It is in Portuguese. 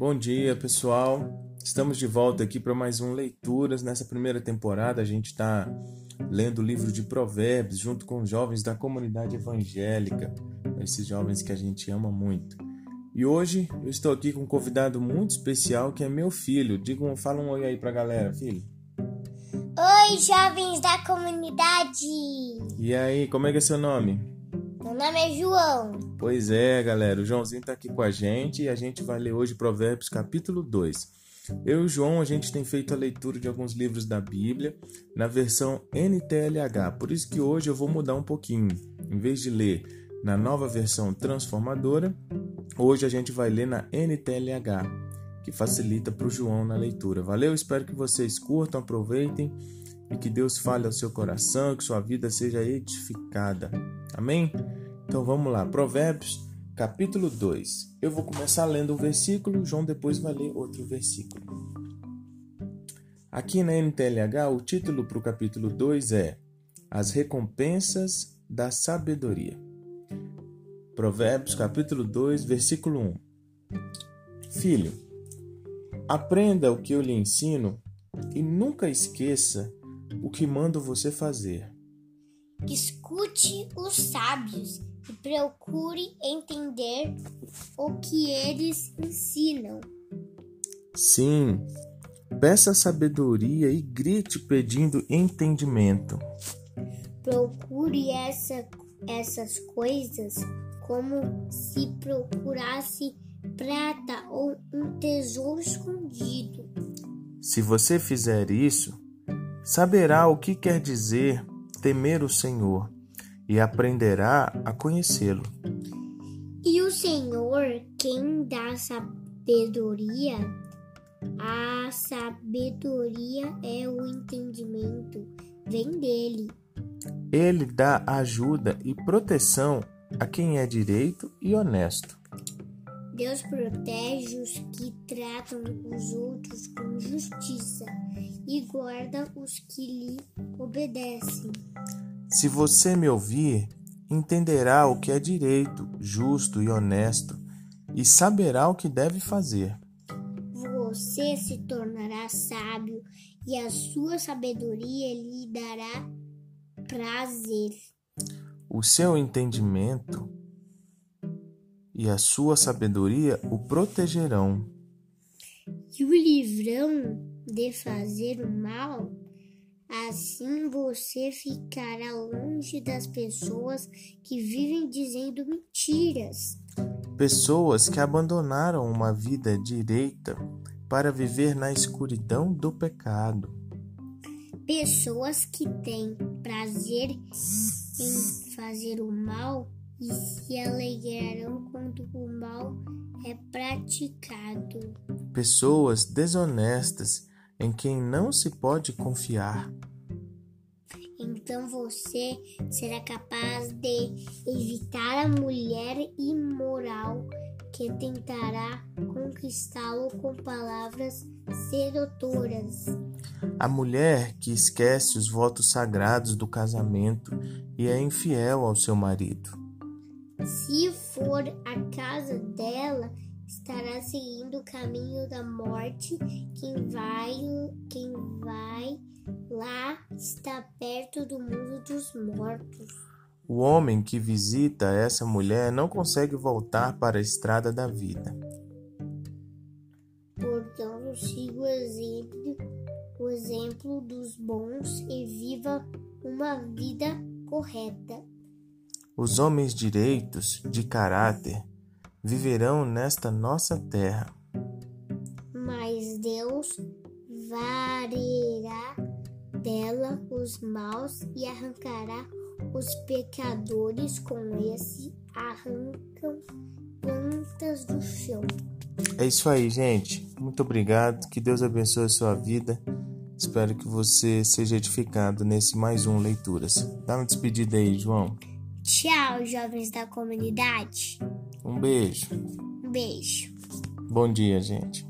Bom dia, pessoal. Estamos de volta aqui para mais um Leituras. Nessa primeira temporada, a gente está lendo o livro de Provérbios junto com jovens da comunidade evangélica, esses jovens que a gente ama muito. E hoje eu estou aqui com um convidado muito especial que é meu filho. Diga um, fala um oi aí para a galera, filho. Oi, jovens da comunidade! E aí, como é que é seu nome? Meu nome é João. Pois é, galera, o Joãozinho está aqui com a gente e a gente vai ler hoje Provérbios capítulo 2. Eu e o João, a gente tem feito a leitura de alguns livros da Bíblia na versão NTLH, por isso que hoje eu vou mudar um pouquinho. Em vez de ler na nova versão transformadora, hoje a gente vai ler na NTLH, que facilita para o João na leitura. Valeu? Espero que vocês curtam, aproveitem e que Deus fale ao seu coração, que sua vida seja edificada. Amém? Então vamos lá, Provérbios capítulo 2. Eu vou começar lendo um versículo, João depois vai ler outro versículo. Aqui na NTLH, o título para o capítulo 2 é As Recompensas da Sabedoria. Provérbios, capítulo 2, versículo 1. Filho, aprenda o que eu lhe ensino e nunca esqueça o que mando você fazer. Escute os sábios e procure entender o que eles ensinam. Sim, peça sabedoria e grite pedindo entendimento. Procure essa, essas coisas como se procurasse prata ou um tesouro escondido. Se você fizer isso, saberá o que quer dizer temer o Senhor e aprenderá a conhecê-lo. E o Senhor, quem dá sabedoria, a sabedoria é o entendimento, vem dele. Ele dá ajuda e proteção a quem é direito e honesto. Deus protege os que tratam os outros com justiça e guarda os que lhe obedecem. Se você me ouvir, entenderá o que é direito, justo e honesto, e saberá o que deve fazer. Você se tornará sábio, e a sua sabedoria lhe dará prazer. O seu entendimento e a sua sabedoria o protegerão. E o livrão de fazer o mal, assim você ficará longe das pessoas que vivem dizendo mentiras. Pessoas que abandonaram uma vida direita para viver na escuridão do pecado. Pessoas que têm prazer em fazer o mal e se alegrarão quando o mal é praticado. Pessoas desonestas em quem não se pode confiar. Então você será capaz de evitar a mulher imoral que tentará conquistá-lo com palavras sedutoras. A mulher que esquece os votos sagrados do casamento e é infiel ao seu marido. Se for a casa dela, estará seguindo o caminho da morte. Quem vai, quem vai lá está perto do mundo dos mortos. O homem que visita essa mulher não consegue voltar para a estrada da vida. Portanto, siga o exemplo, o exemplo dos bons e viva uma vida correta. Os homens direitos, de caráter, viverão nesta nossa terra. Mas Deus varerá dela os maus e arrancará os pecadores com esse arrancam plantas do chão. É isso aí, gente. Muito obrigado. Que Deus abençoe a sua vida. Espero que você seja edificado nesse mais um Leituras. Dá uma despedida aí, João. Tchau, jovens da comunidade. Um beijo. Um beijo. Bom dia, gente.